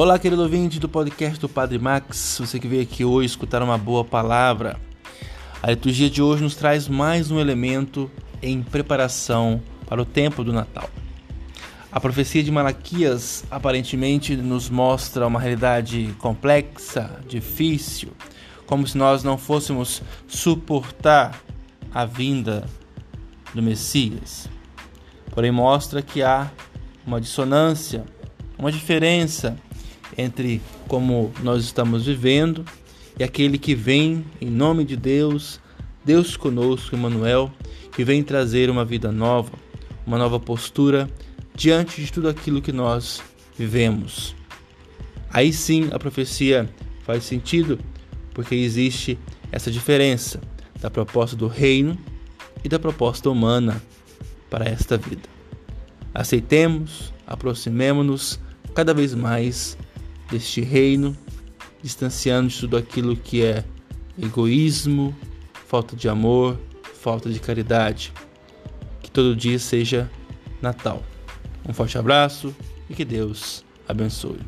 Olá, querido ouvinte do podcast do Padre Max, você que veio aqui hoje escutar uma boa palavra. A liturgia de hoje nos traz mais um elemento em preparação para o tempo do Natal. A profecia de Malaquias aparentemente nos mostra uma realidade complexa, difícil, como se nós não fôssemos suportar a vinda do Messias. Porém, mostra que há uma dissonância, uma diferença entre como nós estamos vivendo e aquele que vem em nome de Deus, Deus conosco, Emmanuel, que vem trazer uma vida nova, uma nova postura diante de tudo aquilo que nós vivemos. Aí sim a profecia faz sentido, porque existe essa diferença da proposta do reino e da proposta humana para esta vida. Aceitemos, aproximemo-nos cada vez mais deste reino, distanciando de tudo aquilo que é egoísmo, falta de amor, falta de caridade. Que todo dia seja Natal. Um forte abraço e que Deus abençoe.